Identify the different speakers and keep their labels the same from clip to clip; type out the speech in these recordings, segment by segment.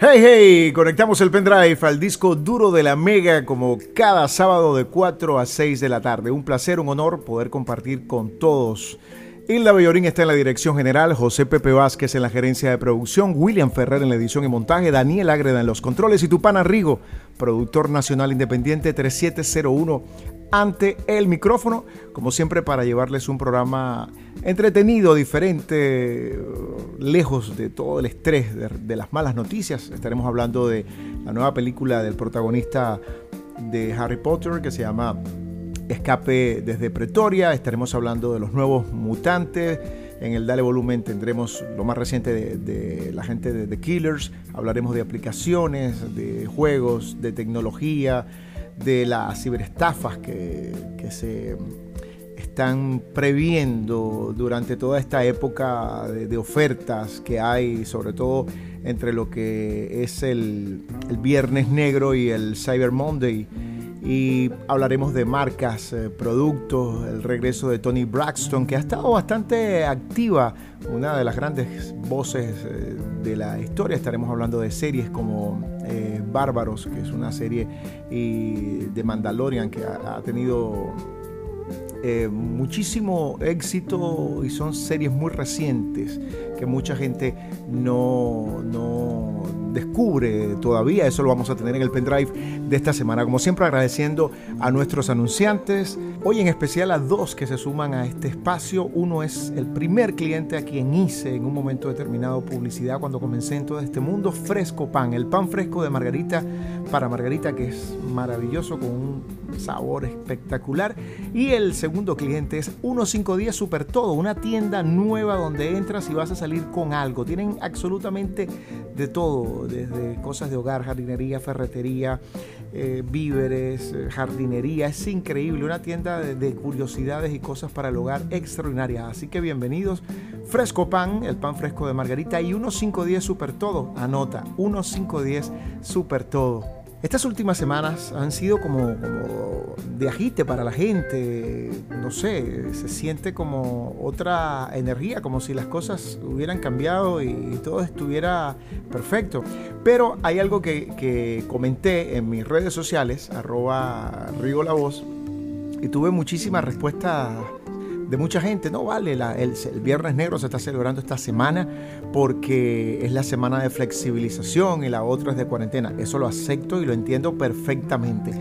Speaker 1: Hey, hey, conectamos el pendrive al disco duro de la Mega como cada sábado de 4 a 6 de la tarde. Un placer, un honor poder compartir con todos. Hilda Bellorín está en la dirección general, José Pepe Vázquez en la gerencia de producción, William Ferrer en la edición y montaje, Daniel Ágreda en los controles y Tupana Rigo, productor nacional independiente 3701 ante el micrófono, como siempre para llevarles un programa entretenido, diferente, lejos de todo el estrés de, las malas noticias. Estaremos hablando de la nueva película del protagonista de Harry Potter que se llama Escape desde Pretoria. Estaremos hablando de los nuevos mutantes. En el Dale Volumen tendremos lo más reciente de, la gente de The Killers. Hablaremos de aplicaciones, de juegos, de tecnología, de las ciberestafas que, que se están previendo durante toda esta época de, ofertas que hay, sobre todo entre lo que es el, Viernes Negro y el Cyber Monday. Y hablaremos de marcas, eh, productos, el regreso de Tony Braxton, que ha estado bastante activa, una de las grandes voces eh, de la historia. Estaremos hablando de series como eh, Bárbaros, que es una serie de Mandalorian que ha tenido eh, muchísimo éxito y son series muy recientes que mucha gente no, no descubre todavía. Eso lo vamos a tener en el pendrive de esta semana. Como siempre agradeciendo a nuestros anunciantes, hoy en especial a dos que se suman a este espacio. Uno es el primer cliente a quien hice en un momento determinado publicidad cuando comencé en todo este mundo, Fresco Pan, el pan fresco de Margarita para Margarita que es maravilloso con un sabor espectacular. Y el segundo cliente es 152 Super Todo, una tienda nueva donde entras y vas a salir con algo. Tienen absolutamente de todo, desde cosas de hogar, jardinería, ferretería, eh, víveres, eh, jardinería. Es increíble, una tienda de, curiosidades y cosas para el hogar extraordinaria. Así que bienvenidos. Fresco Pan, el pan fresco de Margarita y 1510 Super Todo. Anota, 1510 Super Todo. Estas últimas semanas han sido como, de agite para la gente, no sé, se siente como otra energía, como si las cosas hubieran cambiado y, todo estuviera perfecto. Pero hay algo que, comenté en mis redes sociales, arroba Rigo La Voz, y tuve muchísimas respuestas de mucha gente. No vale, el, el, Viernes Negro se está celebrando esta semana porque es la semana de flexibilización y la otra es de cuarentena. Eso lo acepto y lo entiendo perfectamente.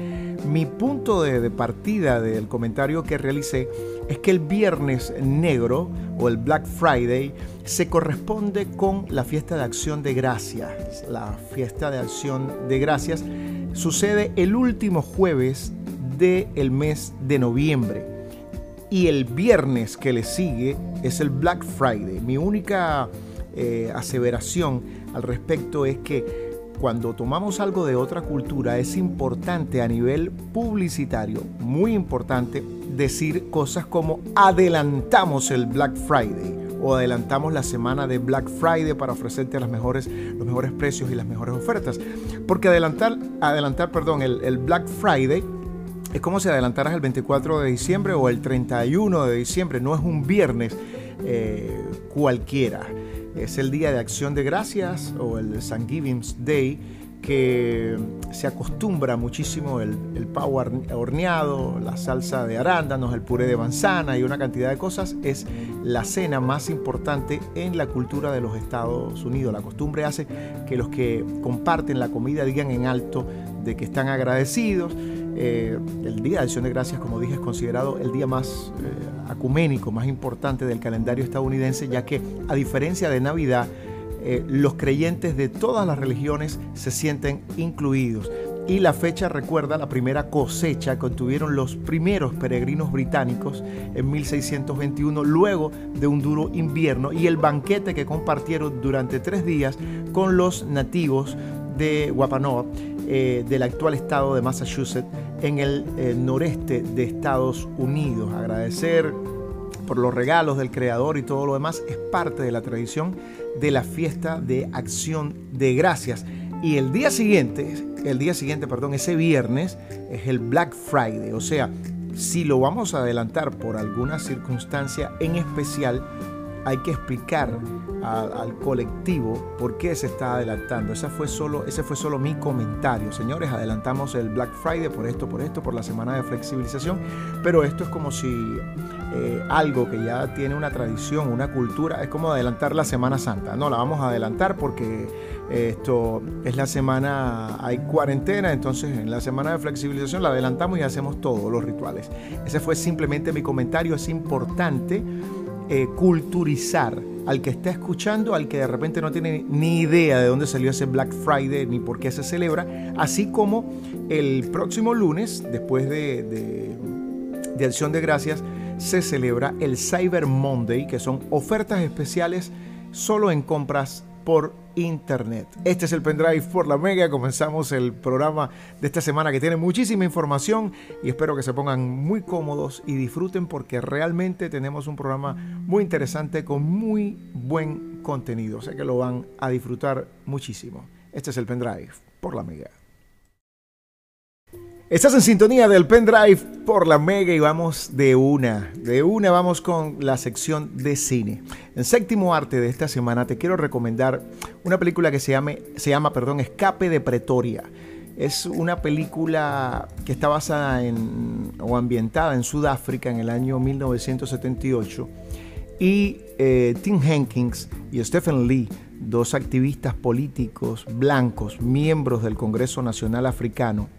Speaker 1: Mi punto de, partida del comentario que realicé es que el Viernes Negro o el Black Friday se corresponde con la fiesta de acción de gracias. La fiesta de acción de gracias sucede el último jueves del mes de noviembre y el viernes que le sigue es el Black Friday. Mi única eh, aseveración al respecto es que cuando tomamos algo de otra cultura es importante a nivel publicitario, muy importante, decir cosas como adelantamos el Black Friday o adelantamos la semana de Black Friday para ofrecerte las mejores, los mejores precios y las mejores ofertas. Porque adelantar, adelantar perdón, el, el Black Friday es como si adelantaras el 24 de diciembre o el 31 de diciembre, no es un viernes eh, cualquiera. Es el día de acción de gracias o el Thanksgiving Day que se acostumbra muchísimo el, el pavo horneado, la salsa de arándanos, el puré de manzana y una cantidad de cosas. Es la cena más importante en la cultura de los Estados Unidos. La costumbre hace que los que comparten la comida digan en alto de que están agradecidos eh, el Día de Acción de Gracias, como dije, es considerado el día más eh, acuménico, más importante del calendario estadounidense, ya que a diferencia de Navidad, eh, los creyentes de todas las religiones se sienten incluidos. Y la fecha recuerda la primera cosecha que obtuvieron los primeros peregrinos británicos en 1621, luego de un duro invierno, y el banquete que compartieron durante tres días con los nativos de Wampanoag, del actual estado de Massachusetts, en el eh, noreste de Estados Unidos. Agradecer por los regalos del creador y todo lo demás es parte de la tradición de la fiesta de acción de gracias. Y el día siguiente, el día siguiente, perdón, ese viernes es el Black Friday, o sea, si lo vamos a adelantar por alguna circunstancia en especial, hay que explicar al colectivo por qué se está adelantando. Ese fue, solo, ese fue solo mi comentario. Señores, adelantamos el Black Friday por esto, por esto, por la semana de flexibilización, pero esto es como si eh, algo que ya tiene una tradición, una cultura, es como adelantar la Semana Santa. No, la vamos a adelantar porque eh, esto es la semana, hay cuarentena, entonces en la semana de flexibilización la adelantamos y hacemos todos los rituales. Ese fue simplemente mi comentario, es importante eh, culturizar al que está escuchando, al que de repente no tiene ni idea de dónde salió ese Black Friday ni por qué se celebra, así como el próximo lunes, después de, de, de Acción de Gracias, se celebra el Cyber Monday, que son ofertas especiales solo en compras por internet. Este es el pendrive por la Mega. Comenzamos el programa de esta semana que tiene muchísima información y espero que se pongan muy cómodos y disfruten porque realmente tenemos un programa muy interesante con muy buen contenido. Sé que lo van a disfrutar muchísimo. Este es el pendrive por la Mega. Estás en sintonía del pendrive por la Mega y vamos de una, de una vamos con la sección de cine. En séptimo arte de esta semana te quiero recomendar una película que se, llame, se llama perdón, Escape de Pretoria. Es una película que está basada en o ambientada en Sudáfrica en el año 1978 y eh, Tim Hankins y Stephen Lee, dos activistas políticos blancos, miembros del Congreso Nacional Africano,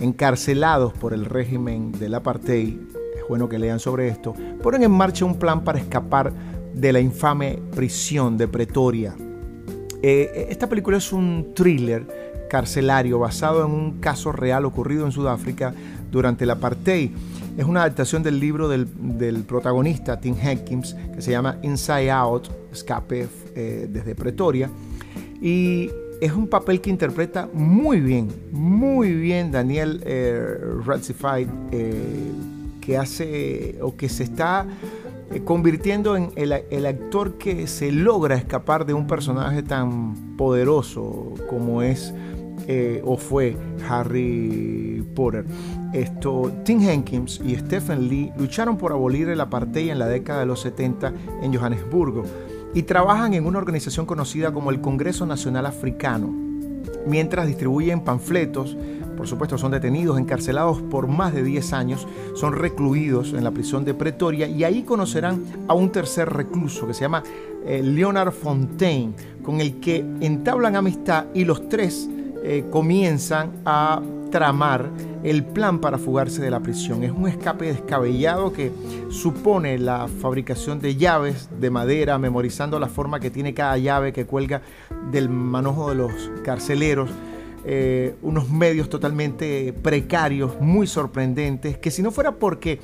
Speaker 1: encarcelados por el régimen del apartheid, es bueno que lean sobre esto, ponen en marcha un plan para escapar de la infame prisión de Pretoria. Eh, esta película es un thriller carcelario basado en un caso real ocurrido en Sudáfrica durante el apartheid. Es una adaptación del libro del, protagonista Tim Hankins que se llama Inside Out, Escape eh, desde Pretoria. Y es un papel que interpreta muy bien, muy bien Daniel eh, eh que hace o que se está eh, convirtiendo en el, actor que se logra escapar de un personaje tan poderoso como es eh, o fue Harry Potter. Esto, Tim Hankins y Stephen Lee lucharon por abolir el apartheid en la década de los 70 en Johannesburgo y trabajan en una organización conocida como el Congreso Nacional Africano. Mientras distribuyen panfletos, por supuesto son detenidos, encarcelados por más de 10 años, son recluidos en la prisión de Pretoria y ahí conocerán a un tercer recluso que se llama eh, Leonard Fontaine, con el que entablan amistad y los tres eh, comienzan a tramar el plan para fugarse de la prisión. Es un escape descabellado que supone la fabricación de llaves de madera, memorizando la forma que tiene cada llave que cuelga del manojo de los carceleros. Eh, unos medios totalmente precarios, muy sorprendentes, que si no fuera porque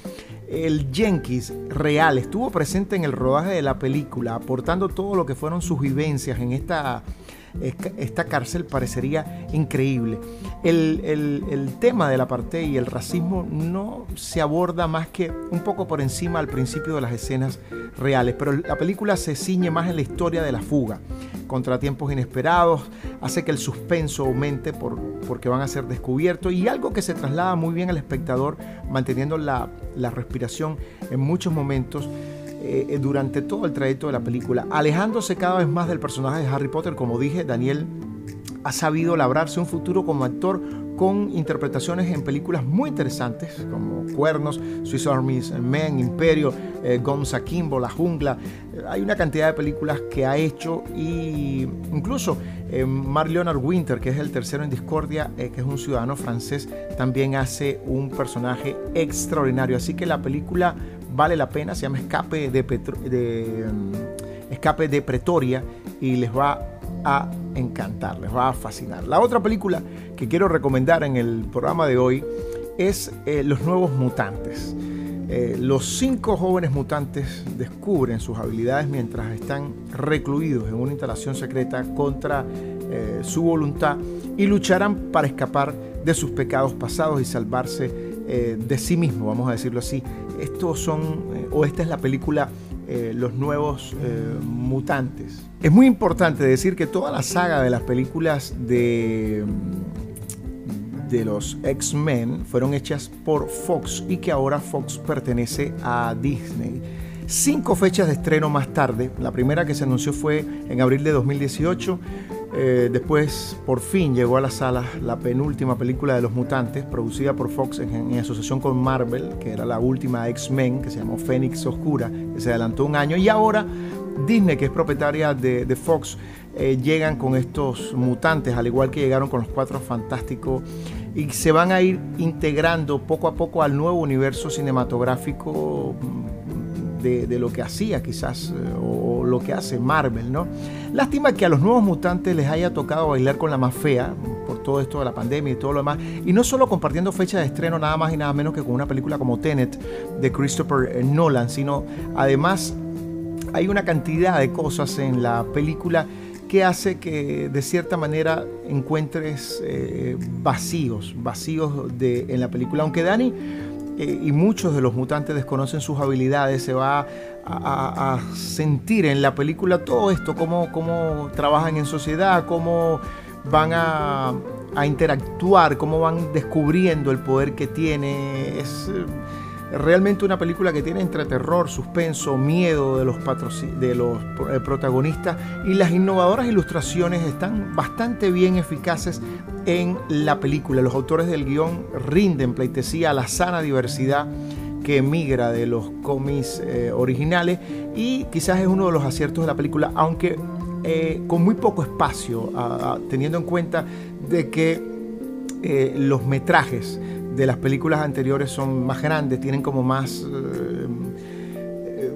Speaker 1: el Jenkins real estuvo presente en el rodaje de la película, aportando todo lo que fueron sus vivencias en esta esta cárcel parecería increíble. El, tema de la parte y el racismo no se aborda más que un poco por encima al principio de las escenas reales, pero la película se ciñe más en la historia de la fuga. Contratiempos inesperados hace que el suspenso aumente por, porque van a ser descubiertos y algo que se traslada muy bien al espectador, manteniendo la, la respiración en muchos momentos eh, durante todo el trayecto de la película, alejándose cada vez más del personaje de Harry Potter. Como dije, Daniel ha sabido labrarse un futuro como actor con interpretaciones en películas muy interesantes como Cuernos, Swiss Army Men, Imperio, eh, Gonza Kimbo, La Jungla. hay una cantidad de películas que ha hecho y incluso eh, Mark Leonard Winter, que es el tercero en Discordia, eh, que es un ciudadano francés, también hace un personaje extraordinario. Así que la película vale la pena, se llama Escape de, de mm, Escape de Pretoria y les va a encantar, les va a fascinar. La otra película que quiero recomendar en el programa de hoy es eh, Los Nuevos Mutantes. Eh, los cinco jóvenes mutantes descubren sus habilidades mientras están recluidos en una instalación secreta contra eh, su voluntad y lucharán para escapar de sus pecados pasados y salvarse de sí mismos, vamos a decirlo así, estos son, eh, o esta es la película eh, Los Nuevos eh, Mutantes. Es muy importante decir que toda la saga de las películas de, de los X-Men fueron hechas por Fox y que ahora Fox pertenece a Disney. cinco fechas de estreno más tarde. La primera que se anunció fue en abril de 2018. Eh, después, por fin, llegó a las salas la penúltima película de Los Mutantes, producida por Fox en, asociación con Marvel, que era la última X-Men, que se llamó Fénix Oscura, que se adelantó un año. Y ahora Disney, que es propietaria de, Fox, eh, llegan con estos mutantes, al igual que llegaron con los Cuatro Fantásticos, y se van a ir integrando poco a poco al nuevo universo cinematográfico de, lo que hacía quizás eh, o, lo que hace Marvel, ¿no? Lástima que a los nuevos mutantes les haya tocado bailar con la más fea por todo esto de la pandemia y todo lo demás, y no solo compartiendo fecha de estreno nada más y nada menos que con una película como Tenet de Christopher Nolan, sino además hay una cantidad de cosas en la película que hace que de cierta manera encuentres eh, vacíos, vacíos de, en la película. Aunque Dani eh, y muchos de los mutantes desconocen sus habilidades, se va a, sentir en la película todo esto, cómo, cómo trabajan en sociedad, cómo van a, a, interactuar, cómo van descubriendo el poder que tiene. Es, realmente una película que tiene entre terror, suspenso, miedo de los, de los eh, protagonistas y las innovadoras ilustraciones están bastante bien eficaces en la película. Los autores del guion rinden pleitesía a la sana diversidad que emigra de los cómics eh, originales y quizás es uno de los aciertos de la película, aunque eh, con muy poco espacio, teniendo en cuenta de que los metrajes de las películas anteriores son más grandes, tienen como más, eh,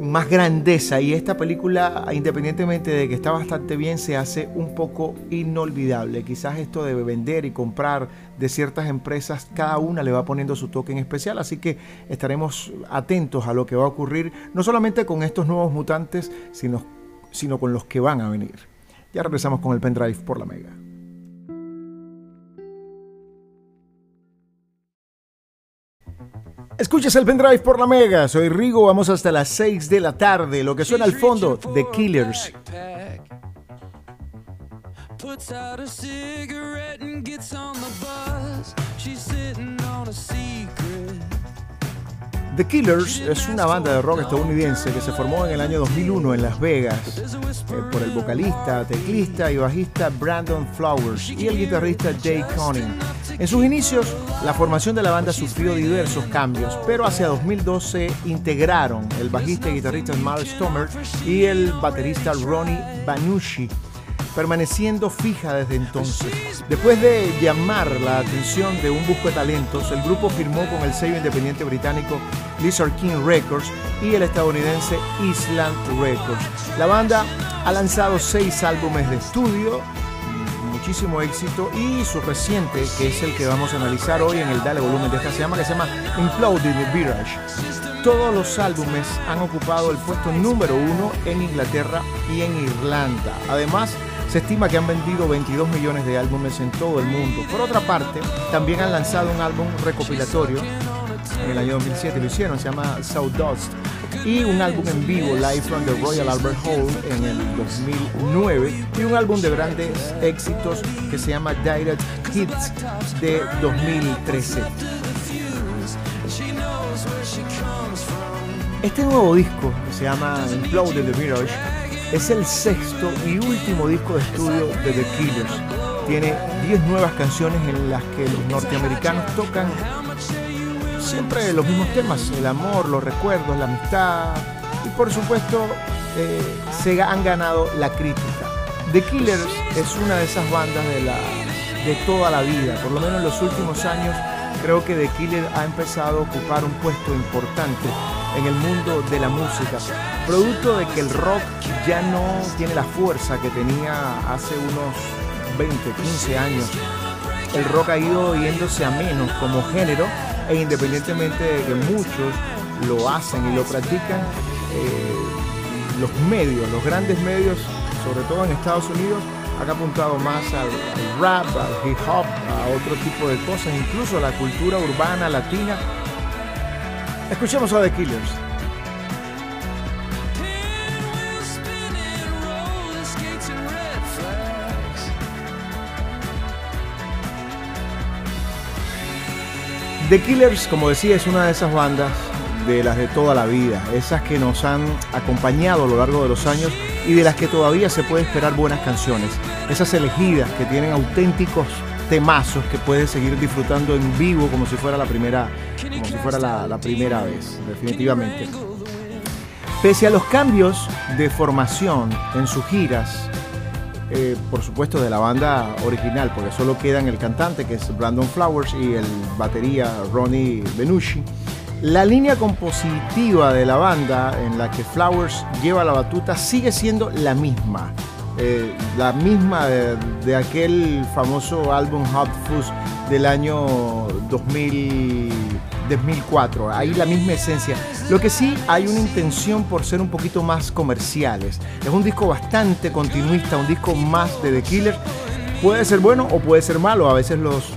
Speaker 1: más grandeza y esta película, independientemente de que está bastante bien, se hace un poco inolvidable. Quizás esto de vender y comprar de ciertas empresas, cada una le va poniendo su toque en especial, así que estaremos atentos a lo que va a ocurrir, no solamente con estos nuevos mutantes, sino, sino con los que van a venir. Ya regresamos con el pendrive por la mega. Escuchas el pendrive por la mega, soy Rigo, vamos hasta las 6 de la tarde. Lo que suena al fondo, The Killers. Puts out a cigarette and gets on the bus. She's sitting on a secret. The Killers es una banda de rock estadounidense que se formó en el año 2001 en Las Vegas eh, por el vocalista, teclista y bajista Brandon Flowers y el guitarrista Jay Conning. En sus inicios, la formación de la banda sufrió diversos cambios, pero hacia 2012 integraron el bajista y guitarrista Mark Stomer y el baterista Ronnie Banucci permaneciendo fija desde entonces. Después de llamar la atención de un busco de talentos, el grupo firmó con el sello independiente británico Lizard King Records y el estadounidense Island Records. La banda ha lanzado seis álbumes de estudio, muchísimo éxito y su reciente, que es el que vamos a analizar hoy en el Dale Volumen de esta se llama, que se llama Imploding the Virage. Todos los álbumes han ocupado el puesto número uno en Inglaterra y en Irlanda. Además, se estima que han vendido 22 millones de álbumes en todo el mundo. Por otra parte, también han lanzado un álbum recopilatorio en el año 2007, lo hicieron, se llama Dust y un álbum en vivo, Live from the Royal Albert Hall, en el 2009, y un álbum de grandes éxitos que se llama Direct Hits de 2013. Este nuevo disco, que se llama Implode the Mirage, es el sexto y último disco de estudio de The Killers. Tiene 10 nuevas canciones en las que los norteamericanos tocan siempre los mismos temas, el amor, los recuerdos, la amistad y por supuesto eh, se han ganado la crítica. The Killers es una de esas bandas de, la, de toda la vida, por lo menos en los últimos años creo que The Killers ha empezado a ocupar un puesto importante en el mundo de la música, producto de que el rock ya no tiene la fuerza que tenía hace unos 20, 15 años. El rock ha ido yéndose a menos como género e independientemente de que muchos lo hacen y lo practican, eh, los medios, los grandes medios, sobre todo en Estados Unidos, han apuntado más al, rap, al hip hop, a otro tipo de cosas, incluso a la cultura urbana latina. Escuchemos a The Killers. The Killers, como decía, es una de esas bandas de las de toda la vida, esas que nos han acompañado a lo largo de los años y de las que todavía se puede esperar buenas canciones, esas elegidas que tienen auténticos temazos que puedes seguir disfrutando en vivo como si fuera la primera, como si fuera la, primera vez, definitivamente. Pese a los cambios de formación en sus giras, eh, por supuesto de la banda original, porque solo quedan el cantante que es Brandon Flowers y el batería Ronnie Benucci. La línea compositiva de la banda en la que Flowers lleva la batuta sigue siendo la misma. Eh, la misma de, aquel famoso álbum Hot Fuzz del año 2000, 2004. Ahí la misma esencia. Lo que sí hay una intención por ser un poquito más comerciales. Es un disco bastante continuista, un disco más de The Killer. Puede ser bueno o puede ser malo. A veces los,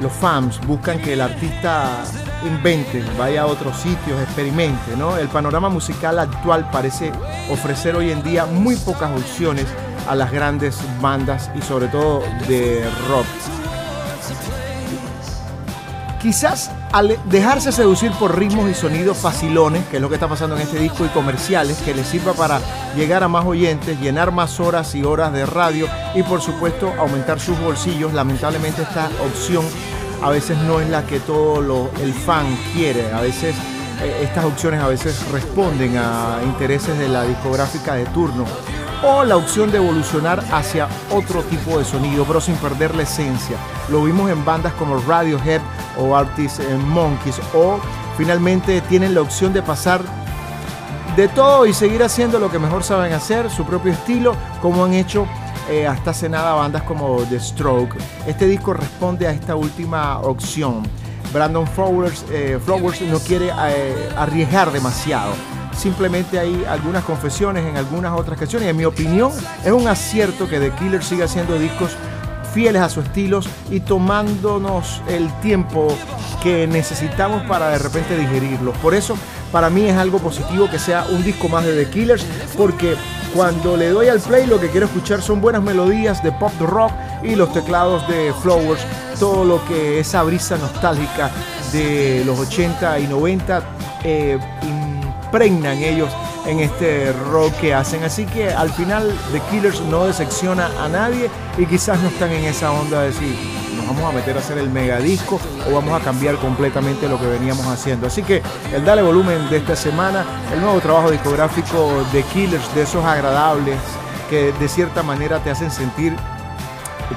Speaker 1: los fans buscan que el artista invente, vaya a otros sitios, experimente. ¿no? El panorama musical actual parece ofrecer hoy en día muy pocas opciones a las grandes bandas y sobre todo de rock. Quizás al dejarse seducir por ritmos y sonidos facilones, que es lo que está pasando en este disco, y comerciales, que les sirva para llegar a más oyentes, llenar más horas y horas de radio y por supuesto aumentar sus bolsillos, lamentablemente esta opción a veces no es la que todo el fan quiere. A veces eh, estas opciones a veces responden a intereses de la discográfica de turno o la opción de evolucionar hacia otro tipo de sonido, pero sin perder la esencia. Lo vimos en bandas como Radiohead o Artist Monkeys, o finalmente tienen la opción de pasar de todo y seguir haciendo lo que mejor saben hacer, su propio estilo, como han hecho eh, hasta hace nada bandas como The Stroke. Este disco responde a esta última opción. Brandon Flowers, eh, Flowers no quiere eh, arriesgar demasiado. Simplemente hay algunas confesiones en algunas otras canciones. En mi opinión, es un acierto que The Killer siga haciendo discos fieles a su estilo y tomándonos el tiempo que necesitamos para de repente digerirlos. Por eso, para mí es algo positivo que sea un disco más de The Killers, porque cuando le doy al play lo que quiero escuchar son buenas melodías de pop rock y los teclados de Flowers, todo lo que esa brisa nostálgica de los 80 y 90 eh, impregnan ellos en este rock que hacen. Así que al final The Killers no decepciona a nadie y quizás no están en esa onda de decir, nos vamos a meter a hacer el megadisco o vamos a cambiar completamente lo que veníamos haciendo. Así que el Dale Volumen de esta semana, el nuevo trabajo discográfico de Killers, de esos agradables que de cierta manera te hacen sentir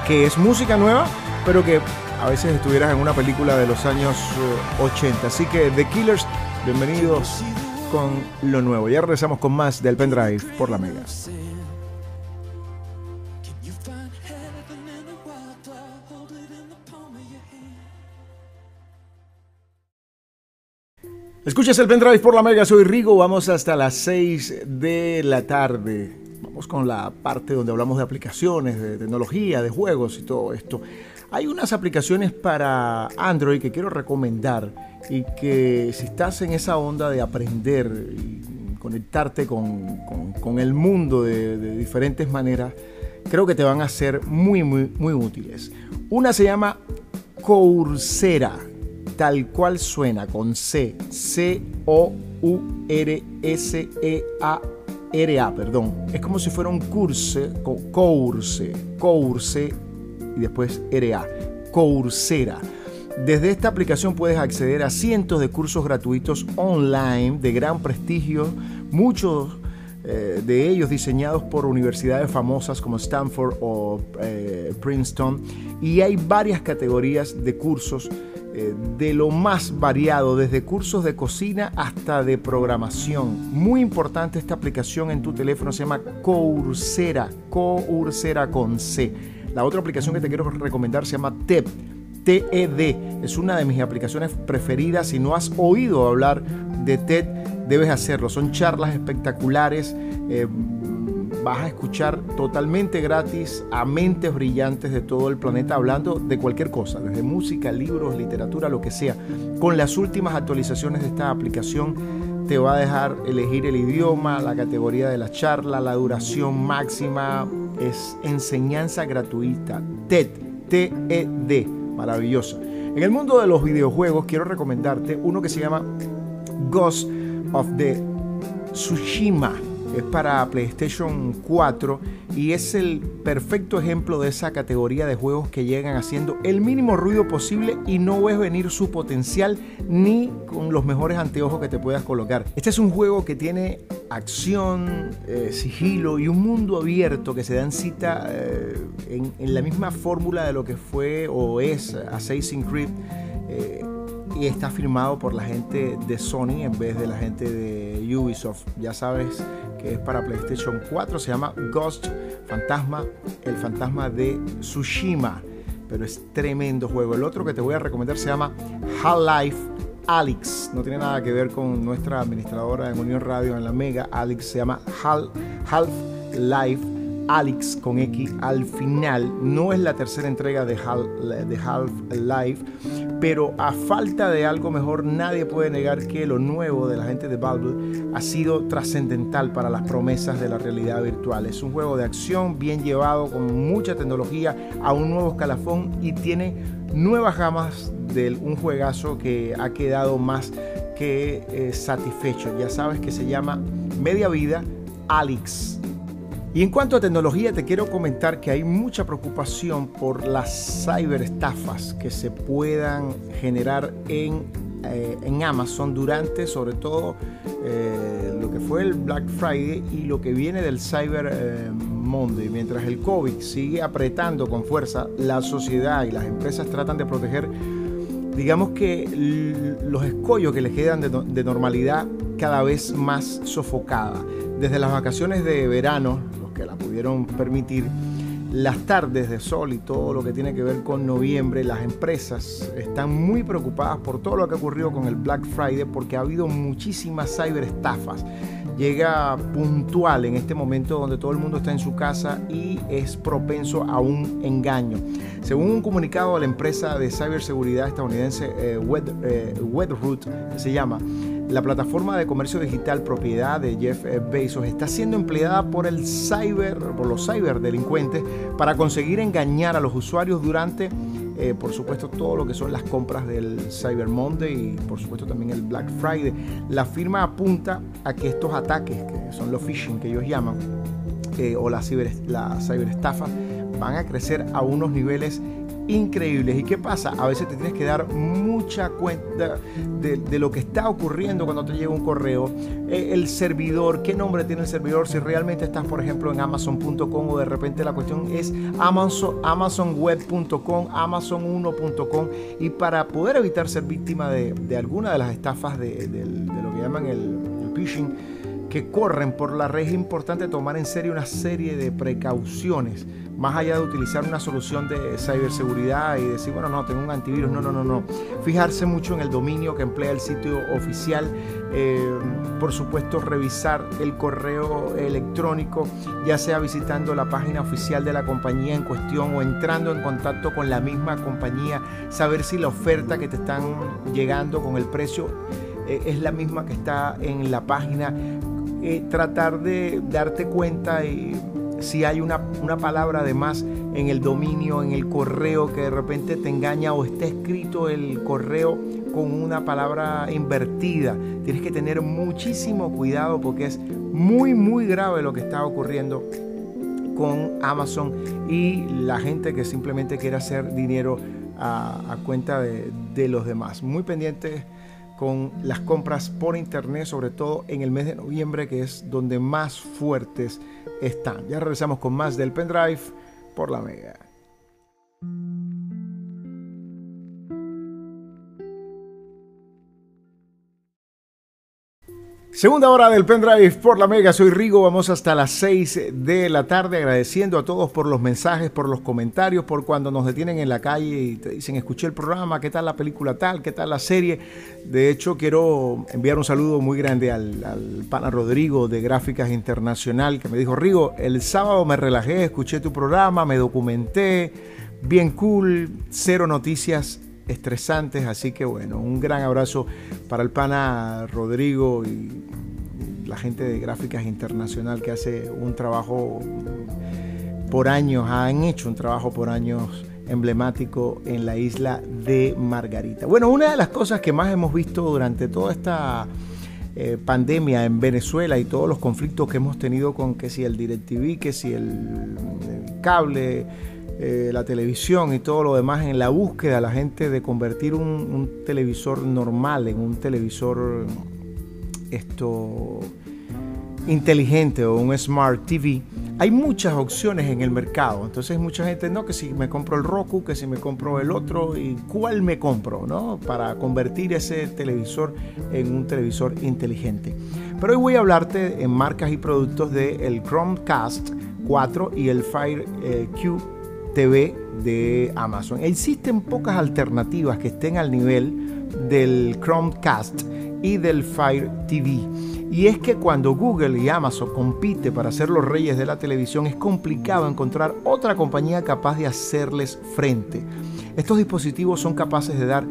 Speaker 1: que es música nueva, pero que a veces estuvieras en una película de los años 80. Eh, Así que The Killers, bienvenidos con lo nuevo. Ya regresamos con más del pendrive por la Mega. Escuchas el pendrive por la Mega, soy Rigo, vamos hasta las 6 de la tarde. Vamos con la parte donde hablamos de aplicaciones, de tecnología, de juegos y todo esto. Hay unas aplicaciones para Android que quiero recomendar y que si estás en esa onda de aprender y conectarte con, el mundo de, diferentes maneras, creo que te van a ser muy, muy, muy útiles. Una se llama Coursera, tal cual suena, con C, C-O-U-R-S-E-A-R-A, perdón. Es como si fuera un curso, course, course, y después RA, Coursera. Desde esta aplicación puedes acceder a cientos de cursos gratuitos online de gran prestigio, muchos eh, de ellos diseñados por universidades famosas como Stanford o eh, Princeton, y hay varias categorías de cursos eh, de lo más variado, desde cursos de cocina hasta de programación. Muy importante esta aplicación en tu teléfono, se llama Coursera, Coursera con C. La otra aplicación que te quiero recomendar se llama TED. TED es una de mis aplicaciones preferidas. Si no has oído hablar de TED, debes hacerlo. Son charlas espectaculares. Eh, vas a escuchar totalmente gratis a mentes brillantes de todo el planeta hablando de cualquier cosa, desde música, libros, literatura, lo que sea. Con las últimas actualizaciones de esta aplicación te va a dejar elegir el idioma, la categoría de la charla, la duración máxima, es enseñanza gratuita. TED, T-E-D, maravillosa. En el mundo de los videojuegos quiero recomendarte uno que se llama Ghost of the Tsushima. Es para PlayStation 4 y es el perfecto ejemplo de esa categoría de juegos que llegan haciendo el mínimo ruido posible y no ves venir su potencial ni con los mejores anteojos que te puedas colocar. Este es un juego que tiene acción, eh, sigilo y un mundo abierto que se dan cita eh, en, la misma fórmula de lo que fue o es Assassin's Creed. Eh, y está firmado por la gente de Sony en vez de la gente de Ubisoft. Ya sabes que es para PlayStation 4, se llama Ghost Fantasma, el fantasma de Tsushima, pero es tremendo juego. El otro que te voy a recomendar se llama Half-Life Alex. No tiene nada que ver con nuestra administradora en Unión Radio en la Mega. Alex se llama Half-Life Alex con X al final. No es la tercera entrega de, Half-Life, pero a falta de algo mejor, nadie puede negar que lo nuevo de la gente de Valve ha sido trascendental para las promesas de la realidad virtual. Es un juego de acción bien llevado, con mucha tecnología, a un nuevo escalafón y tiene nuevas gamas de un juegazo que ha quedado más que eh, satisfecho. Ya sabes que se llama Media Vida Alex y en cuanto a tecnología, te quiero comentar que hay mucha preocupación por las ciberestafas que se puedan generar en, eh, en Amazon durante, sobre todo, eh, lo que fue el Black Friday y lo que viene del Cyber eh, Monday. Mientras el COVID sigue apretando con fuerza, la sociedad y las empresas tratan de proteger, digamos que los escollos que les quedan de, de normalidad cada vez más sofocada. Desde las vacaciones de verano, que la pudieron permitir, las tardes de sol y todo lo que tiene que ver con noviembre, las empresas están muy preocupadas por todo lo que ha ocurrido con el Black Friday porque ha habido muchísimas ciberestafas. Llega puntual en este momento donde todo el mundo está en su casa y es propenso a un engaño. Según un comunicado de la empresa de ciberseguridad estadounidense eh, eh Wedroot, se llama, la plataforma de comercio digital propiedad de Jeff Bezos está siendo empleada por el cyber, por los ciberdelincuentes para conseguir engañar a los usuarios durante, eh, por supuesto, todo lo que son las compras del Cyber Monday y, por supuesto, también el Black Friday. La firma apunta a que estos ataques, que son los phishing que ellos llaman, eh, o la, ciber, la van a crecer a unos niveles increíbles. ¿Y qué pasa? A veces te tienes que dar mucha cuenta de, lo que está ocurriendo cuando te llega un correo. Eh, el servidor, qué nombre tiene el servidor, si realmente estás, por ejemplo, en amazon.com o de repente la cuestión es Amazon, amazonweb.com, amazon1.com. Y para poder evitar ser víctima de, alguna de las estafas de, lo que llaman el, el phishing, que corren por la red es importante tomar en serio una serie de precauciones más allá de utilizar una solución de ciberseguridad y decir, bueno, no, tengo un antivirus, no, no, no, no. Fijarse mucho en el dominio que emplea el sitio oficial, eh, por supuesto, revisar el correo electrónico, ya sea visitando la página oficial de la compañía en cuestión o entrando en contacto con la misma compañía, saber si la oferta que te están llegando con el precio eh, es la misma que está en la página. Eh, tratar de darte cuenta y si hay una, palabra de más en el dominio, en el correo que de repente te engaña o está escrito el correo con una palabra invertida. Tienes que tener muchísimo cuidado porque es muy, muy grave lo que está ocurriendo con Amazon y la gente que simplemente quiere hacer dinero a, cuenta de, de los demás. Muy pendientes con las compras por internet, sobre todo en el mes de noviembre, que es donde más fuertes están. Ya regresamos con más del pendrive por la Mega. Segunda hora del pendrive por la Mega, soy Rigo, vamos hasta las 6 de la tarde agradeciendo a todos por los mensajes, por los comentarios, por cuando nos detienen en la calle y te dicen escuché el programa, qué tal la película tal, qué tal la serie. De hecho quiero enviar un saludo muy grande al, al pana Rodrigo de Gráficas Internacional que me dijo, Rigo, el sábado me relajé, escuché tu programa, me documenté, bien cool, cero noticias estresantes. Así que bueno, un gran abrazo para el pana Rodrigo y la gente de Gráficas Internacional que hace un trabajo por años, han hecho un trabajo por años emblemático en la isla de Margarita. Bueno, una de las cosas que más hemos visto durante toda esta eh, pandemia en Venezuela y todos los conflictos que hemos tenido con que si el DirecTV, que si el, cable, eh, la televisión y todo lo demás en la búsqueda de la gente de convertir un, televisor normal en un televisor esto inteligente o un Smart TV, hay muchas opciones en el mercado. Entonces mucha gente, no, que si me compro el Roku, que si me compro el otro, y cuál me compro, ¿no? Para convertir ese televisor en un televisor inteligente. Pero hoy voy a hablarte en marcas y productos del el Chromecast 4 y el Fire eh, Q De Amazon. Existen pocas alternativas que estén al nivel del Chromecast y del Fire TV. Y es que cuando Google y Amazon compite para ser los reyes de la televisión es complicado encontrar otra compañía capaz de hacerles frente. Estos dispositivos son capaces de dar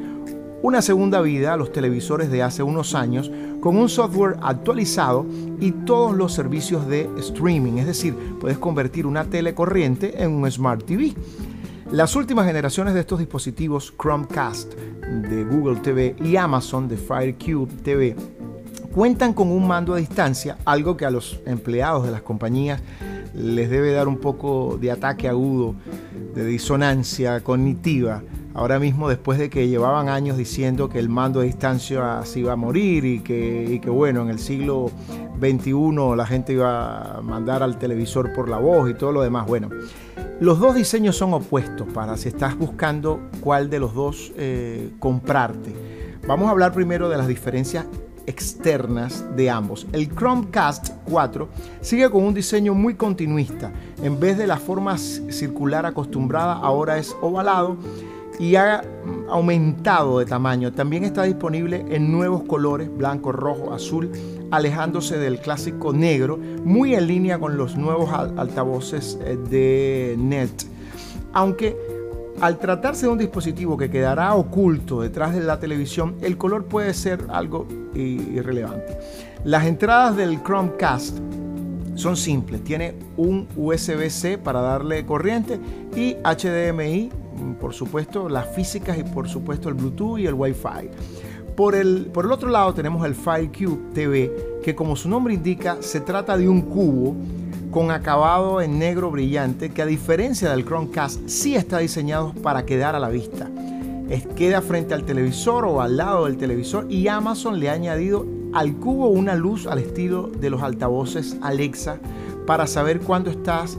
Speaker 1: una segunda vida a los televisores de hace unos años con un software actualizado y todos los servicios de streaming, es decir, puedes convertir una tele corriente en un Smart TV. Las últimas generaciones de estos dispositivos Chromecast de Google TV y Amazon de FireCube TV cuentan con un mando a distancia, algo que a los empleados de las compañías les debe dar un poco de ataque agudo, de disonancia cognitiva. Ahora mismo, después de que llevaban años diciendo que el mando a distancia se iba a morir y que, bueno, en el siglo XXI la gente iba a mandar al televisor por la voz y todo lo demás. Bueno, los dos diseños son opuestos para si estás buscando cuál de los dos eh, comprarte. Vamos a hablar primero de las diferencias externas de ambos. El Chromecast 4 sigue con un diseño muy continuista. En vez de la forma circular acostumbrada, ahora es ovalado y ha aumentado de tamaño. También está disponible en nuevos colores, blanco, rojo, azul, alejándose del clásico negro, muy en línea con los nuevos altavoces eh, de NET. Aunque al tratarse de un dispositivo que quedará oculto detrás de la televisión, el color puede ser algo irrelevante. Las entradas del Chromecast son simples. Tiene un USB-C para darle corriente y HDMI, por supuesto, las físicas y por supuesto el Bluetooth y el Wi-Fi. Por el, por el otro lado tenemos el FireCube TV, que como su nombre indica, se trata de un cubo con acabado en negro brillante que a diferencia del Chromecast sí está diseñado para quedar a la vista. Es, queda frente al televisor o al lado del televisor y Amazon le ha añadido al cubo una luz al estilo de los altavoces Alexa para saber cuándo estás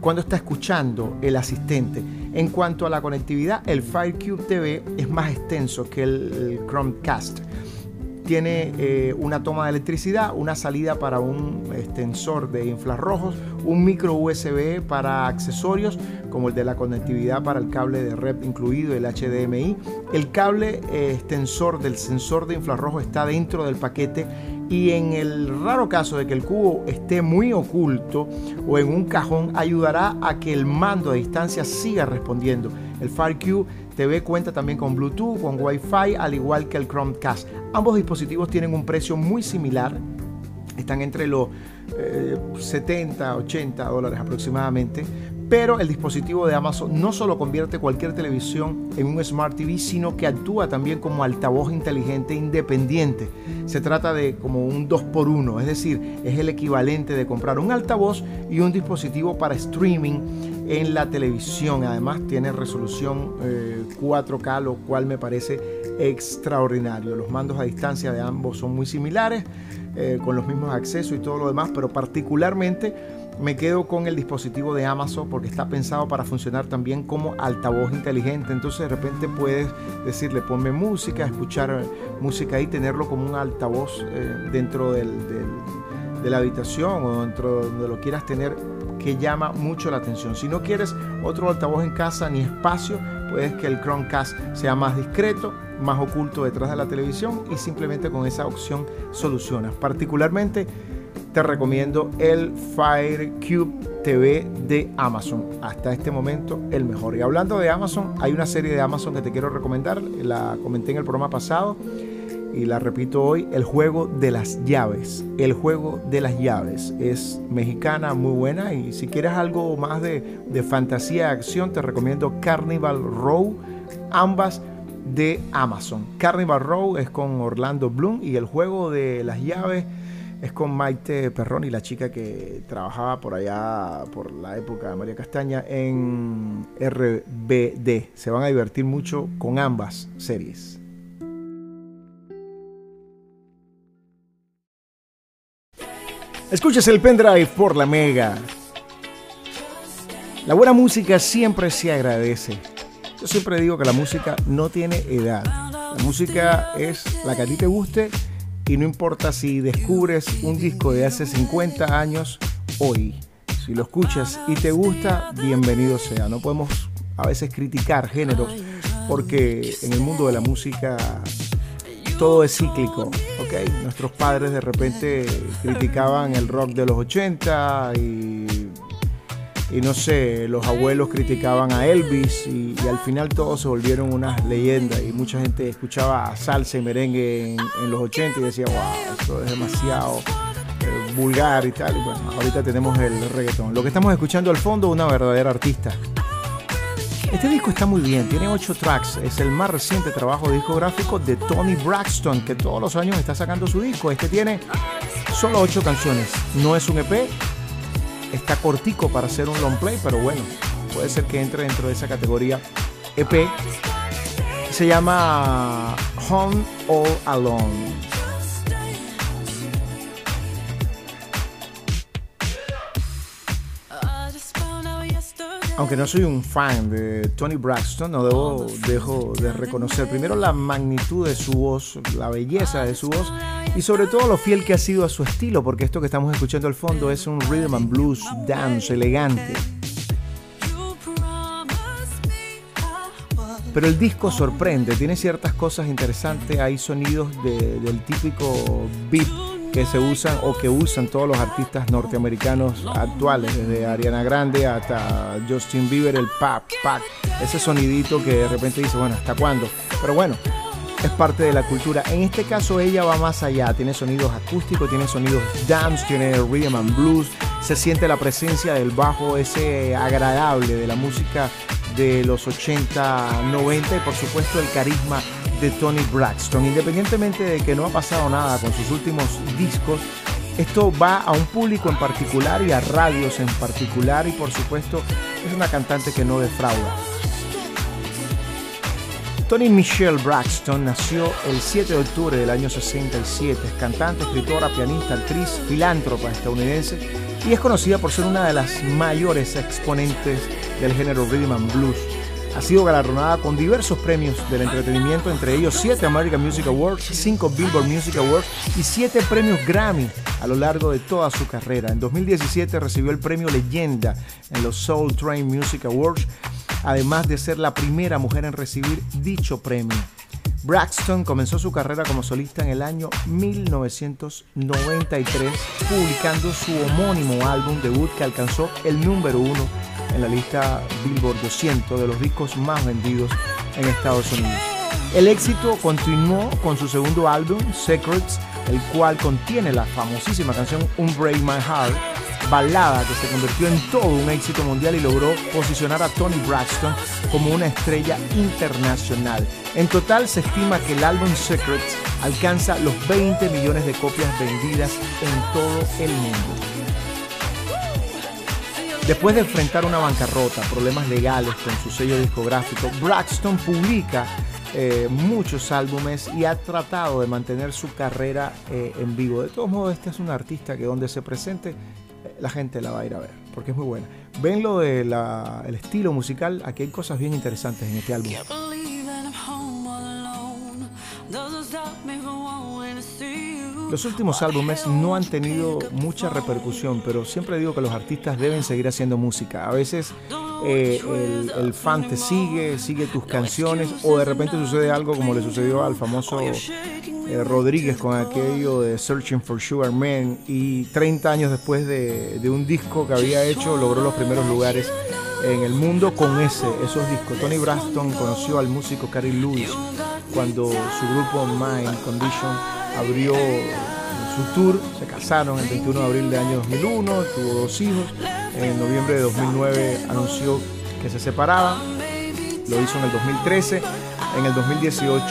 Speaker 1: cuando está escuchando el asistente. En cuanto a la conectividad, el FireCube TV es más extenso que el Chromecast tiene eh, una toma de electricidad, una salida para un extensor de infrarrojos, un micro USB para accesorios como el de la conectividad para el cable de red incluido el HDMI. El cable eh, extensor del sensor de infrarrojo está dentro del paquete y en el raro caso de que el cubo esté muy oculto o en un cajón ayudará a que el mando a distancia siga respondiendo. El FireCube TV cuenta también con Bluetooth, con Wi-Fi, al igual que el Chromecast. Ambos dispositivos tienen un precio muy similar, están entre los 70, eh, 80 dólares aproximadamente, pero el dispositivo de Amazon no solo convierte cualquier televisión en un Smart TV, sino que actúa también como altavoz inteligente independiente. Se trata de como un 2x1, es decir, es el equivalente de comprar un altavoz y un dispositivo para streaming en la televisión. Además tiene resolución 4K, eh, lo cual me parece extraordinario. Los mandos a distancia de ambos son muy similares, eh, con los mismos accesos y todo lo demás, pero particularmente me quedo con el dispositivo de Amazon porque está pensado para funcionar también como altavoz inteligente. Entonces de repente puedes decirle ponme música, escuchar música y tenerlo como un altavoz eh, dentro de la habitación o dentro de donde lo quieras tener que llama mucho la atención. Si no quieres otro altavoz en casa ni espacio, puedes que el Chromecast sea más discreto, más oculto detrás de la televisión y simplemente con esa opción solucionas. Particularmente te recomiendo el FireCube TV de Amazon. Hasta este momento el mejor. Y hablando de Amazon, hay una serie de Amazon que te quiero recomendar. La comenté en el programa pasado y la repito hoy, El juego de las llaves. El juego de las llaves es mexicana, muy buena y si quieres algo más de, de fantasía acción te recomiendo Carnival Row, ambas de Amazon. Carnival Row es con Orlando Bloom y El juego de las llaves es con Maite Perroni, la chica que trabajaba por allá, por la época de María Castaña, en RBD. Se van a divertir mucho con ambas series. Escuches el pendrive por la Mega. La buena música siempre se agradece. Yo siempre digo que la música no tiene edad. La música es la que a ti te guste y no importa si descubres un disco de hace 50 años hoy. Si lo escuchas y te gusta, bienvenido sea. No podemos a veces criticar géneros porque en el mundo de la música todo es cíclico, ¿ok? Nuestros padres de repente criticaban el rock de los 80 y y no sé, los abuelos criticaban a Elvis y, al final todos se volvieron unas leyendas y mucha gente escuchaba salsa y merengue en, los 80 y decía, wow, esto es demasiado eh, vulgar y tal. Y bueno, ahorita tenemos el reggaetón. Lo que estamos escuchando al fondo, una verdadera artista. Este disco está muy bien, tiene 8 tracks, es el más reciente trabajo discográfico de Tony Braxton, que todos los años está sacando su disco. Este tiene solo 8 canciones, no es un EP, está cortico para hacer un long play, pero bueno, puede ser que entre dentro de esa categoría EP. Se llama Home All Alone. Aunque no soy un fan de Tony Braxton, no debo dejo de reconocer primero la magnitud de su voz, la belleza de su voz y sobre todo lo fiel que ha sido a su estilo, porque esto que estamos escuchando al fondo es un rhythm and blues dance elegante. Pero el disco sorprende, tiene ciertas cosas interesantes, hay sonidos del típico beat que se usan o que usan todos los artistas norteamericanos actuales, desde Ariana Grande hasta Justin Bieber, el pop, pop, ese sonidito que de repente dice, bueno, ¿hasta cuándo? Pero bueno, es parte de la cultura. En este caso ella va más allá, tiene sonidos acústicos, tiene sonidos dance, tiene rhythm and blues, se siente la presencia del bajo ese agradable de la música de los 80, 90 y por supuesto el carisma de Tony Braxton. Independientemente de que no ha pasado nada con sus últimos discos, esto va a un público en particular y a radios en particular y por supuesto es una cantante que no defrauda. Tony Michelle Braxton nació el 7 de octubre del año 67. Es cantante, escritora, pianista, actriz, filántropa estadounidense y es conocida por ser una de las mayores exponentes del género rhythm and blues. Ha sido galardonada con diversos premios del entretenimiento, entre ellos 7 American Music Awards, 5 Billboard Music Awards y 7 premios Grammy a lo largo de toda su carrera. En 2017 recibió el premio Leyenda en los Soul Train Music Awards además de ser la primera mujer en recibir dicho premio. Braxton comenzó su carrera como solista en el año 1993, publicando su homónimo álbum debut que alcanzó el número uno en la lista Billboard 200 de los discos más vendidos en Estados Unidos. El éxito continuó con su segundo álbum, Secrets, el cual contiene la famosísima canción Unbreak My Heart, balada que se convirtió en todo un éxito mundial y logró posicionar a Tony Braxton como una estrella internacional. En total se estima que el álbum Secrets alcanza los 20 millones de copias vendidas en todo el mundo. Después de enfrentar una bancarrota, problemas legales con su sello discográfico, Braxton publica eh, muchos álbumes y ha tratado de mantener su carrera eh, en vivo. De todos modos, este es un artista que donde se presente la gente la va a ir a ver, porque es muy buena. Ven lo del el estilo musical, aquí hay cosas bien interesantes en este álbum. Los últimos álbumes no han tenido mucha repercusión, pero siempre digo que los artistas deben seguir haciendo música. A veces eh, el, fan te sigue, sigue tus canciones, o de repente sucede algo como le sucedió al famoso eh, Rodríguez con aquello de Searching for Sugar Man y 30 años después de, un disco que había hecho logró los primeros lugares en el mundo con ese, esos discos. Tony Braxton conoció al músico Cary Lewis cuando su grupo Mind Condition abrió su tour, se casaron el 21 de abril del año 2001, tuvo dos hijos, en noviembre de 2009 anunció que se separaban, lo hizo en el 2013, en el 2018,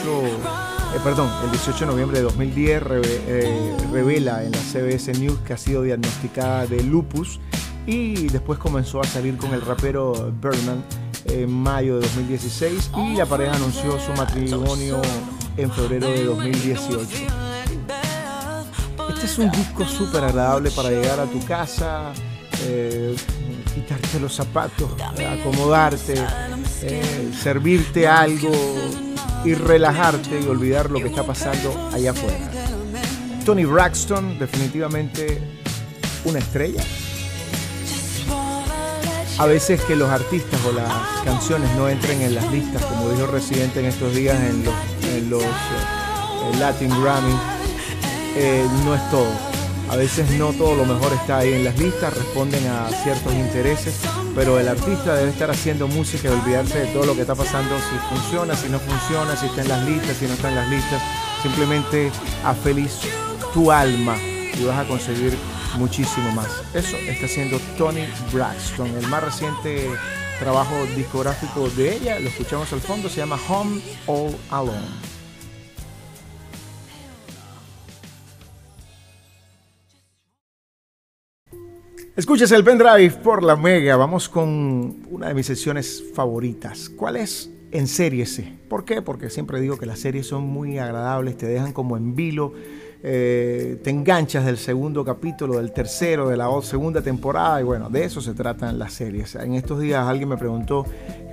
Speaker 1: eh, perdón, el 18 de noviembre de 2010 eh, revela en la CBS News que ha sido diagnosticada de lupus y después comenzó a salir con el rapero Birdman en mayo de 2016 y la pareja anunció su matrimonio en febrero de 2018. Este es un disco súper agradable para llegar a tu casa, eh, quitarte los zapatos, acomodarte, eh, servirte algo y relajarte y olvidar lo que está pasando allá afuera. Tony Braxton, definitivamente una estrella. A veces que los artistas o las canciones no entren en las listas, como dijo Residente en estos días en los, eh, Latin Grammy, eh, no es todo. A veces no todo lo mejor está ahí en las listas, responden a ciertos intereses, pero el artista debe estar haciendo música y olvidarse de todo lo que está pasando, si funciona, si no funciona, si está en las listas, si no está en las listas. Simplemente a feliz tu alma y vas a conseguir muchísimo más. Eso está haciendo Tony Braxton, el más reciente trabajo discográfico de ella, lo escuchamos al fondo, se llama Home All Alone. Escuches el pendrive por la Mega. Vamos con una de mis sesiones favoritas. ¿Cuál es? En serie C. ¿Por qué? Porque siempre digo que las series son muy agradables, te dejan como en vilo eh, te enganchas del segundo capítulo, del tercero, de la segunda temporada, y bueno, de eso se tratan las series. En estos días alguien me preguntó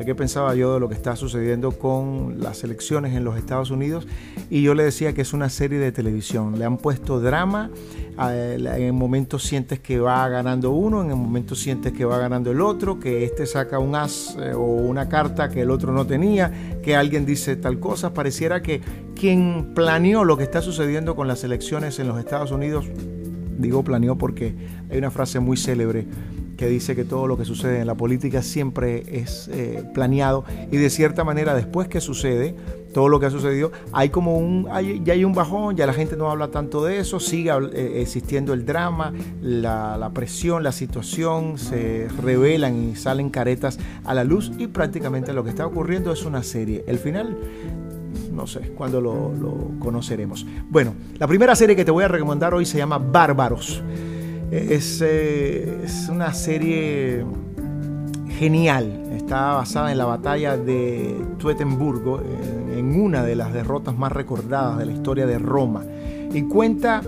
Speaker 1: qué pensaba yo de lo que está sucediendo con las elecciones en los Estados Unidos, y yo le decía que es una serie de televisión. Le han puesto drama, en el momento sientes que va ganando uno, en el momento sientes que va ganando el otro, que este saca un as eh, o una carta que el otro no tenía, que alguien dice tal cosa. Pareciera que quien planeó lo que está sucediendo con las elecciones en los Estados Unidos, digo planeó porque hay una frase muy célebre que dice que todo lo que sucede en la política siempre es eh, planeado y de cierta manera después que sucede todo lo que ha sucedido hay como un ya hay un bajón ya la gente no habla tanto de eso sigue eh, existiendo el drama la, la, presión la situación se revelan y salen caretas a la luz y prácticamente lo que está ocurriendo es una serie el final no sé cuándo lo, conoceremos. Bueno, la primera serie que te voy a recomendar hoy se llama Bárbaros. Es, eh, es una serie genial. Está basada en la batalla de Tuetenburgo, en, una de las derrotas más recordadas de la historia de Roma. Y cuenta,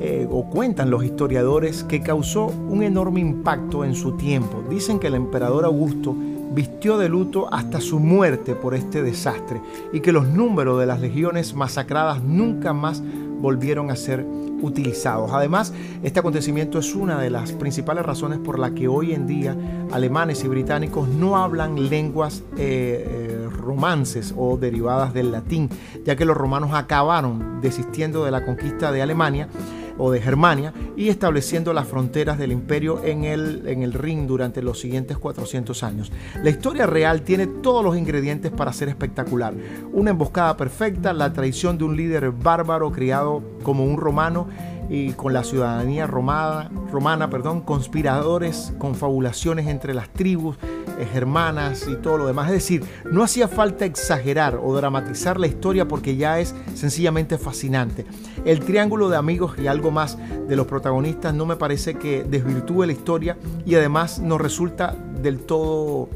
Speaker 1: eh, o cuentan los historiadores, que causó un enorme impacto en su tiempo. Dicen que el emperador Augusto vistió de luto hasta su muerte por este desastre y que los números de las legiones masacradas nunca más volvieron a ser utilizados. Además, este acontecimiento es una de las principales razones por la que hoy en día alemanes y británicos no hablan lenguas eh, eh, romances o derivadas del latín, ya que los romanos acabaron desistiendo de la conquista de Alemania o de Germania y estableciendo las fronteras del imperio en el, en el Rin durante los siguientes 400 años. La historia real tiene todos los ingredientes para ser espectacular. Una emboscada perfecta, la traición de un líder bárbaro criado como un romano y con la ciudadanía romana, romana perdón, conspiradores, confabulaciones entre las tribus germanas y todo lo demás. Es decir, no hacía falta exagerar o dramatizar la historia porque ya es sencillamente fascinante. El triángulo de amigos y algo más de los protagonistas no me parece que desvirtúe la historia y además nos resulta del todo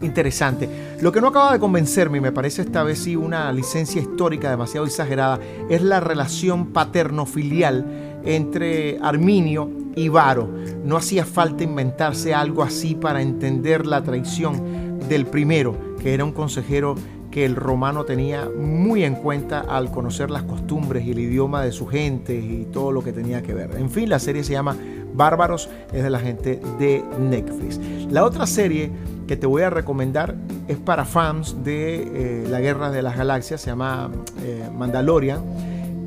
Speaker 1: interesante. Lo que no acaba de convencerme, y me parece esta vez sí una licencia histórica demasiado exagerada, es la relación paterno-filial entre Arminio y Varo. No hacía falta inventarse algo así para entender la traición del primero, que era un consejero que el romano tenía muy en cuenta al conocer las costumbres y el idioma de su gente y todo lo que tenía que ver. En fin, la serie se llama Bárbaros, es de la gente de Netflix. La otra serie que te voy a recomendar es para fans de eh, la Guerra de las Galaxias, se llama eh, Mandalorian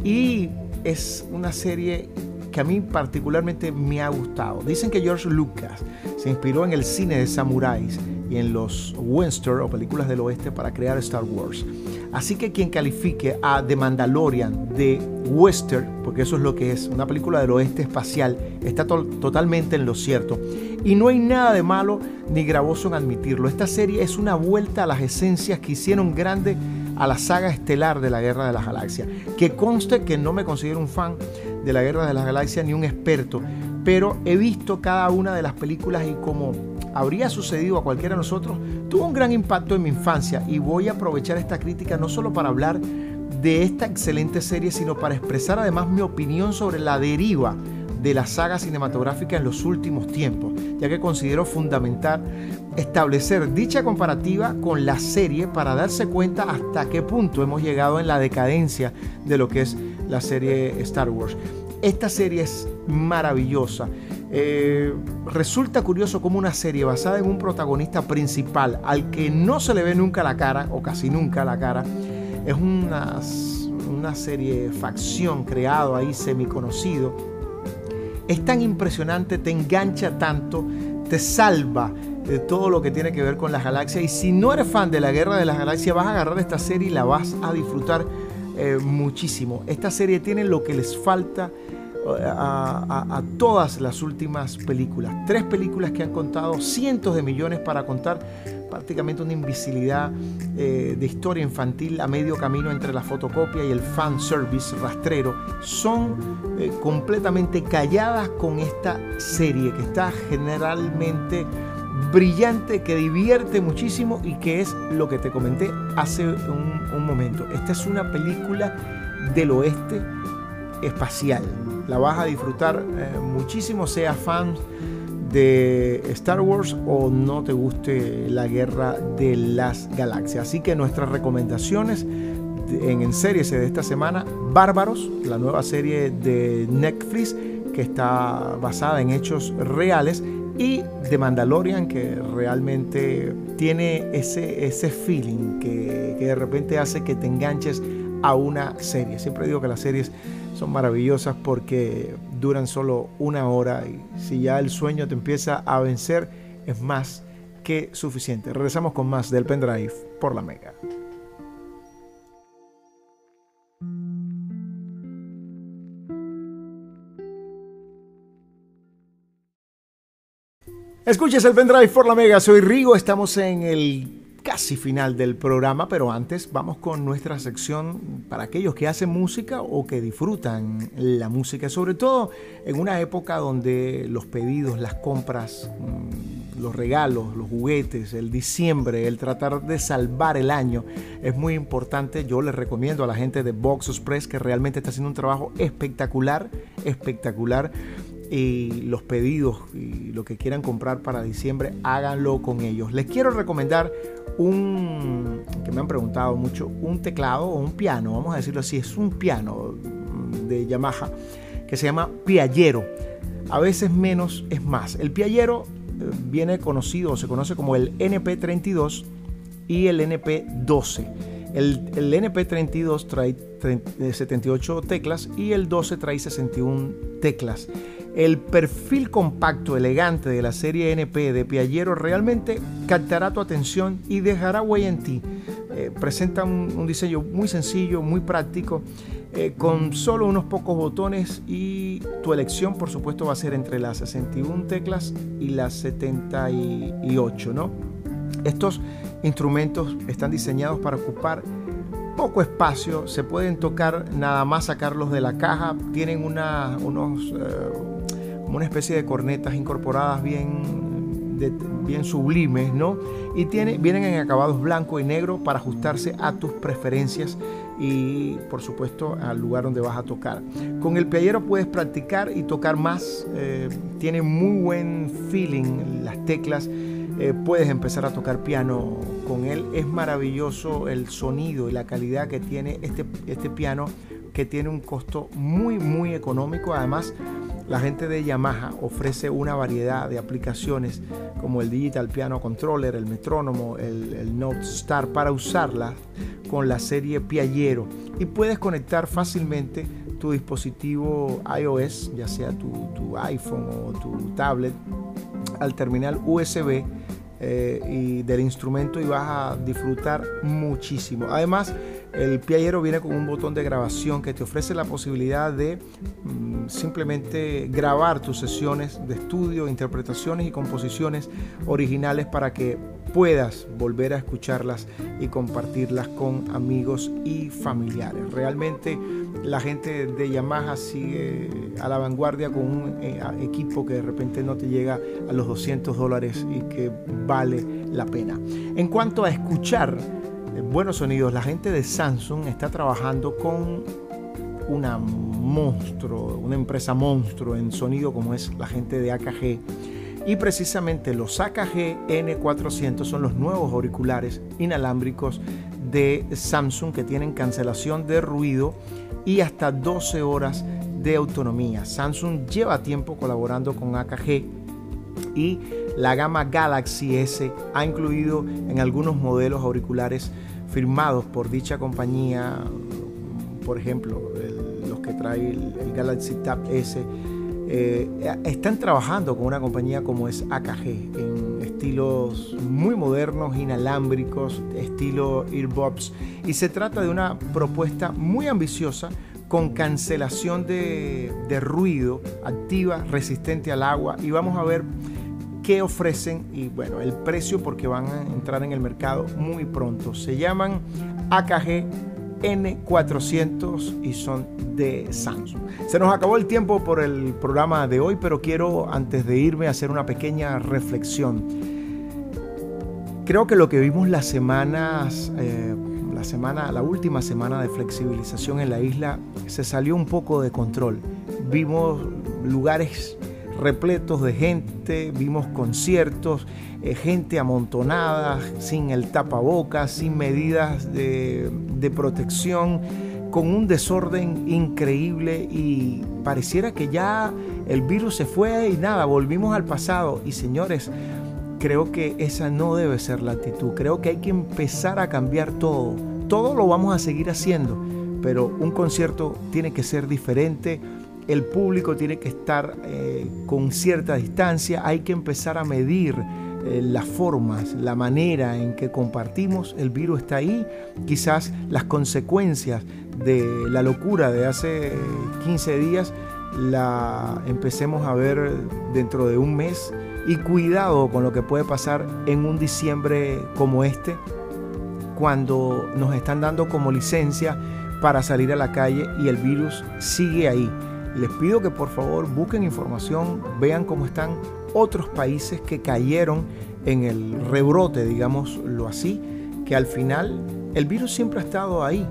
Speaker 1: y es una serie que a mí particularmente me ha gustado. Dicen que George Lucas se inspiró en el cine de samuráis y en los western o películas del oeste para crear Star Wars. Así que quien califique a The Mandalorian de western, porque eso es lo que es, una película del oeste espacial, está totalmente en lo cierto. Y no hay nada de malo ni gravoso en admitirlo. Esta serie es una vuelta a las esencias que hicieron grande a la saga estelar de la Guerra de las Galaxias. Que conste que no me considero un fan de la Guerra de las Galaxias ni un experto, pero he visto cada una de las películas y como habría sucedido a cualquiera de nosotros, tuvo un gran impacto en mi infancia y voy a aprovechar esta crítica no solo para hablar de esta excelente serie, sino para expresar además mi opinión sobre la deriva de la saga cinematográfica en los últimos tiempos, ya que considero fundamental establecer dicha comparativa con la serie para darse cuenta hasta qué punto hemos llegado en la decadencia de lo que es la serie Star Wars. Esta serie es maravillosa. Eh, resulta curioso como una serie basada en un protagonista principal al que no se le ve nunca la cara, o casi nunca la cara, es una, una serie facción creado ahí semi conocido. Es tan impresionante, te engancha tanto, te salva de todo lo que tiene que ver con las galaxias. Y si no eres fan de la Guerra de las Galaxias, vas a agarrar esta serie y la vas a disfrutar eh, muchísimo. Esta serie tiene lo que les falta eh, a, todas las últimas películas. Tres películas que han contado cientos de millones para contar prácticamente una invisibilidad eh, de historia infantil a medio camino entre la fotocopia y el fan service rastrero. Son completamente calladas con esta serie que está generalmente brillante, que divierte muchísimo y que es lo que te comenté hace un, momento. Esta es una película del oeste espacial. La vas a disfrutar eh, muchísimo, sea fan de Star Wars o no te guste la guerra de las galaxias. Así que nuestras recomendaciones en, series de esta semana, Bárbaros, la nueva serie de Netflix que está basada en hechos reales y The Mandalorian que realmente tiene ese, ese feeling que, de repente hace que te enganches a una serie. Siempre digo que las series son maravillosas porque duran solo una hora y si ya el sueño te empieza a vencer es más que suficiente. Regresamos con más del pendrive por la mega. Escuches el pendrive por la Mega, soy Rigo, estamos en el casi final del programa, pero antes vamos con nuestra sección para aquellos que hacen música o que disfrutan la música, sobre todo en una época donde los pedidos, las compras, mm, los regalos, los juguetes, el diciembre, el tratar de salvar el año es muy importante. Yo les recomiendo a la gente de Box Express que realmente está haciendo un trabajo espectacular, espectacular y los pedidos y lo que quieran comprar para diciembre, háganlo con ellos. Les quiero recomendar un, que me han preguntado mucho, un teclado o un piano, vamos a decirlo así, es un piano de Yamaha que se llama Piallero. A veces menos es más. El Piallero eh, viene conocido o se conoce como el NP32 y el NP12. El, el NP32 trae 78 teclas y el 12 trae 61 teclas. El perfil compacto elegante de la serie NP de Piaggero realmente captará tu atención y dejará huella en ti. Eh, presenta un, diseño muy sencillo, muy práctico, eh, con solo unos pocos botones y tu elección por supuesto va a ser entre las 61 teclas y las 78. ¿no? Estos instrumentos están diseñados para ocupar poco espacio, se pueden tocar nada más sacarlos de la caja, tienen una, unos... Eh, una especie de cornetas incorporadas bien, bien sublimes, ¿no? Y tiene, vienen en acabados blanco y negro para ajustarse a tus preferencias y por supuesto al lugar donde vas a tocar. Con el piallero puedes practicar y tocar más, eh, tiene muy buen feeling las teclas, eh, puedes empezar a tocar piano con él, es maravilloso el sonido y la calidad que tiene este, este piano que tiene un costo muy muy económico, además la gente de Yamaha ofrece una variedad de aplicaciones como el Digital Piano Controller, el metrónomo, el, Note Star para usarla con la serie Piaggero. Y puedes conectar fácilmente tu dispositivo iOS, ya sea tu, iPhone o tu tablet, al terminal USB eh, y del instrumento y vas a disfrutar muchísimo. Además, el piallero viene con un botón de grabación que te ofrece la posibilidad de mm, simplemente grabar tus sesiones de estudio, interpretaciones y composiciones originales para que puedas volver a escucharlas y compartirlas con amigos y familiares. Realmente la gente de Yamaha sigue a la vanguardia con un eh, equipo que de repente no te llega a los 200 dólares y que vale la pena. En cuanto a escuchar, buenos sonidos, la gente de Samsung está trabajando con una monstruo, una empresa monstruo en sonido como es la gente de AKG. Y precisamente los AKG N400 son los nuevos auriculares inalámbricos de Samsung que tienen cancelación de ruido y hasta 12 horas de autonomía. Samsung lleva tiempo colaborando con AKG y la gama Galaxy S ha incluido en algunos modelos auriculares firmados por dicha compañía, por ejemplo, los que trae el, Galaxy Tab S, eh, están trabajando con una compañía como es AKG en estilos muy modernos, inalámbricos, estilo earbuds. Y se trata de una propuesta muy ambiciosa con cancelación de, de ruido, activa, resistente al agua. Y vamos a ver qué ofrecen y bueno, el precio porque van a entrar en el mercado muy pronto. Se llaman AKG N400 y son de Samsung. Se nos acabó el tiempo por el programa de hoy, pero quiero antes de irme hacer una pequeña reflexión. Creo que lo que vimos las semanas, eh, la semana, la última semana de flexibilización en la isla, se salió un poco de control. Vimos lugares repletos de gente, vimos conciertos, eh, gente amontonada, sin el tapabocas, sin medidas de, de protección, con un desorden increíble y pareciera que ya el virus se fue y nada, volvimos al pasado. Y señores, creo que esa no debe ser la actitud, creo que hay que empezar a cambiar todo. Todo lo vamos a seguir haciendo, pero un concierto tiene que ser diferente el público tiene que estar eh, con cierta distancia, hay que empezar a medir eh, las formas, la manera en que compartimos, el virus está ahí, quizás las consecuencias de la locura de hace 15 días la empecemos a ver dentro de un mes. Y cuidado con lo que puede pasar en un diciembre como este, cuando nos están dando como licencia para salir a la calle y el virus sigue ahí. Les pido que por favor busquen información, vean cómo están otros países que cayeron en el rebrote, digámoslo así, que al final el virus siempre ha estado ahí.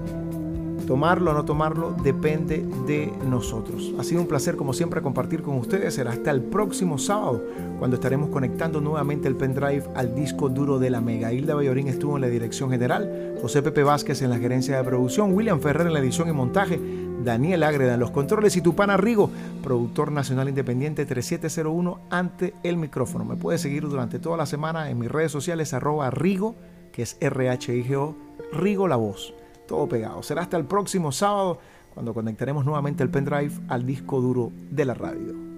Speaker 1: Tomarlo o no tomarlo depende de nosotros. Ha sido un placer como siempre compartir con ustedes. Será hasta el próximo sábado cuando estaremos conectando nuevamente el pendrive al disco duro de la Mega. Hilda Bayorín estuvo en la dirección general, José Pepe Vázquez en la gerencia de producción, William Ferrer en la edición y montaje. Daniel Ágreda en los controles y tu pana Rigo, productor nacional independiente 3701 ante el micrófono. Me puedes seguir durante toda la semana en mis redes sociales arroba Rigo, que es R-H-I-G-O, Rigo la voz. Todo pegado. Será hasta el próximo sábado cuando conectaremos nuevamente el pendrive al disco duro de la radio.